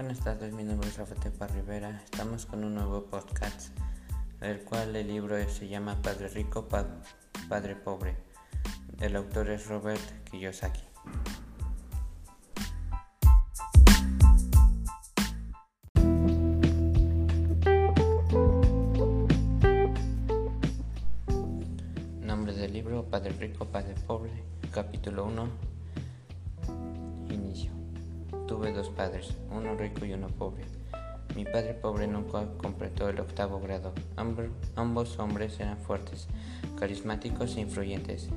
Buenas tardes, mi nombre es Rafa Tepa Rivera. Estamos con un nuevo podcast, el cual el libro se llama Padre Rico, Padre Pobre. El autor es Robert Kiyosaki. Nombre del libro Padre Rico, Padre Pobre, capítulo 1. Inicio. Tuve dos padres, uno rico y uno pobre. Mi padre pobre nunca completó el octavo grado. ambos hombres eran fuertes, carismáticos e influyentes.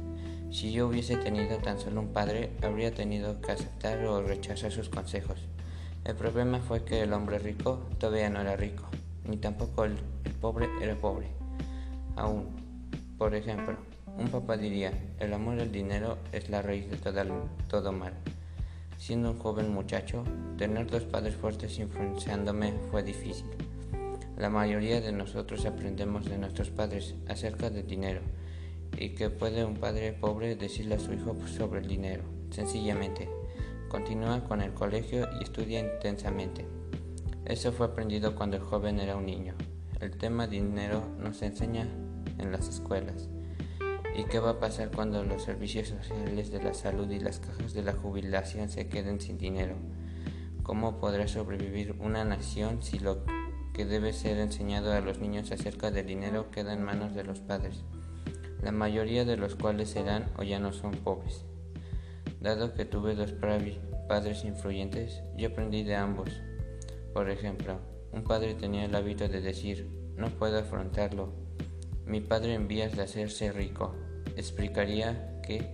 Si yo hubiese tenido tan solo un padre, habría tenido que aceptar o rechazar sus consejos. El problema fue que el hombre rico todavía no era rico, ni tampoco el, pobre era pobre. Aún, por ejemplo, un papá diría, el amor al dinero es la raíz de todo mal. Siendo un joven muchacho, tener dos padres fuertes influenciándome fue difícil. La mayoría de nosotros aprendemos de nuestros padres acerca del dinero y que puede un padre pobre decirle a su hijo sobre el dinero. Sencillamente, continúa con el colegio y estudia intensamente. Eso fue aprendido cuando el joven era un niño. El tema dinero nos enseña en las escuelas. ¿Y qué va a pasar cuando los servicios sociales de la salud y las cajas de la jubilación se queden sin dinero? ¿Cómo podrá sobrevivir una nación si lo que debe ser enseñado a los niños acerca del dinero queda en manos de los padres, la mayoría de los cuales serán o ya no son pobres? Dado que tuve dos padres influyentes, yo aprendí de ambos. Por ejemplo, un padre tenía el hábito de decir, no puedo afrontarlo, mi padre en vías de hacerse rico explicaría que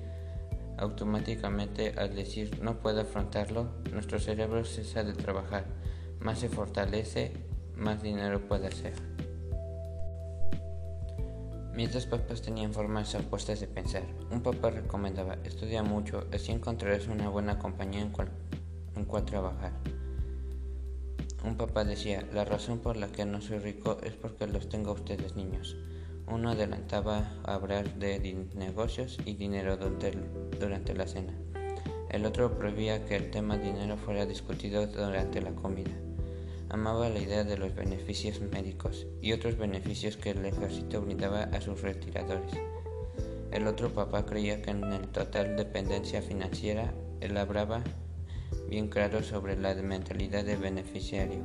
automáticamente al decir no puedo afrontarlo, nuestro cerebro cesa de trabajar, más se fortalece, más dinero puede hacer. Mis dos papás tenían formas opuestas de pensar. Un papá recomendaba, estudia mucho, así encontrarás una buena compañía en cual, en cual trabajar. Un papá decía, la razón por la que no soy rico es porque los tengo a ustedes niños. Uno adelantaba a hablar de negocios y dinero durante la cena. El otro prohibía que el tema dinero fuera discutido durante la comida. Amaba la idea de los beneficios médicos y otros beneficios que el ejército brindaba a sus retiradores. El otro papá creía que en el total dependencia financiera él hablaba bien claro sobre la mentalidad de beneficiario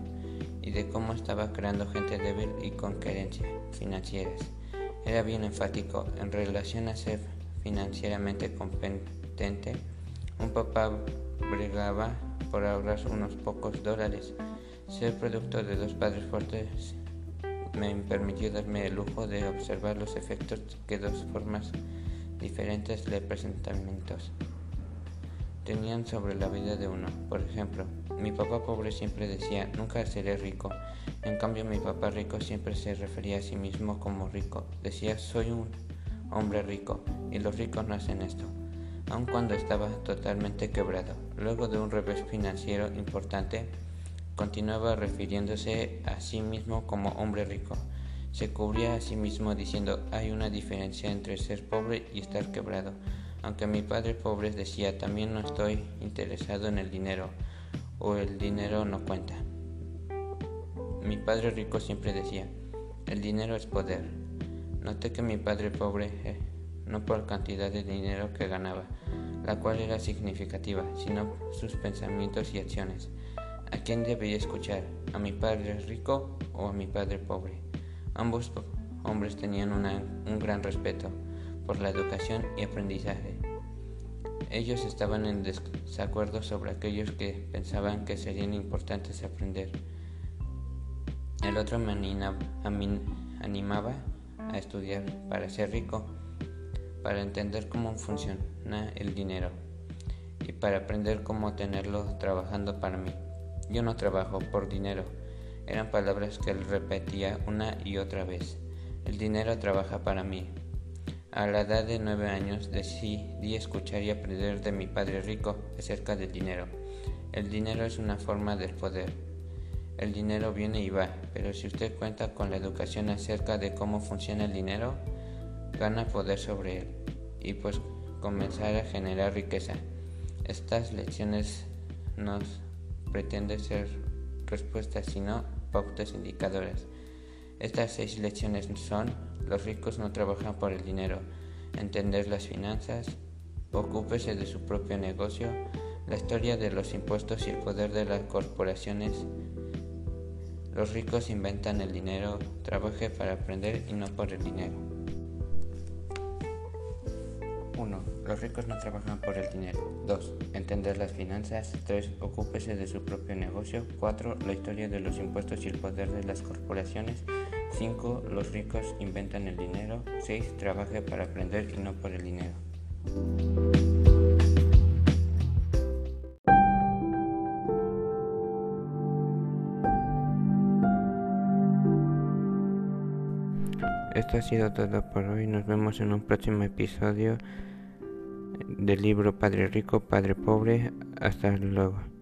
y de cómo estaba creando gente débil y con carencias financieras. Era bien enfático en relación a ser financieramente competente. Un papá bregaba por ahorrar unos pocos dólares. Ser producto de dos padres fuertes me permitió darme el lujo de observar los efectos que dos formas diferentes de presentamientos tenían sobre la vida de uno. Por ejemplo, mi papá pobre siempre decía, nunca seré rico. En cambio, mi papá rico siempre se refería a sí mismo como rico. Decía, soy un hombre rico y los ricos no hacen esto. Aun cuando estaba totalmente quebrado. Luego de un revés financiero importante, continuaba refiriéndose a sí mismo como hombre rico. Se cubría a sí mismo diciendo, hay una diferencia entre ser pobre y estar quebrado. Aunque mi padre pobre decía, también no estoy interesado en el dinero o el dinero no cuenta. Mi padre rico siempre decía, el dinero es poder. Noté que mi padre pobre, eh, no por cantidad de dinero que ganaba, la cual era significativa, sino sus pensamientos y acciones. ¿A quién debía escuchar? ¿A mi padre rico o a mi padre pobre? Ambos hombres tenían un gran respeto por la educación y aprendizaje. Ellos estaban en desacuerdo sobre aquellos que pensaban que serían importantes aprender. El otro me animaba a estudiar para ser rico, para entender cómo funciona el dinero y para aprender cómo tenerlo trabajando para mí. Yo no trabajo por dinero, eran palabras que él repetía una y otra vez. El dinero trabaja para mí, a la edad de nueve años decidí escuchar y aprender de mi padre rico acerca del dinero. El dinero es una forma del poder. El dinero viene y va, pero si usted cuenta con la educación acerca de cómo funciona el dinero, gana poder sobre él y pues comenzar a generar riqueza. Estas lecciones nos pretenden ser respuestas, sino pautas indicadoras. Estas seis lecciones son, los ricos no trabajan por el dinero, entender las finanzas, ocúpese de su propio negocio, la historia de los impuestos y el poder de las corporaciones. Los ricos inventan el dinero, trabaje para aprender y no por el dinero. 1. Los ricos no trabajan por el dinero. 2. Entender las finanzas. 3. Ocúpese de su propio negocio. 4. La historia de los impuestos y el poder de las corporaciones. 5. Los ricos inventan el dinero. 6. Trabaje para aprender y no por el dinero. Esto ha sido todo por hoy. Nos vemos en un próximo episodio del libro Padre Rico, Padre Pobre. Hasta luego.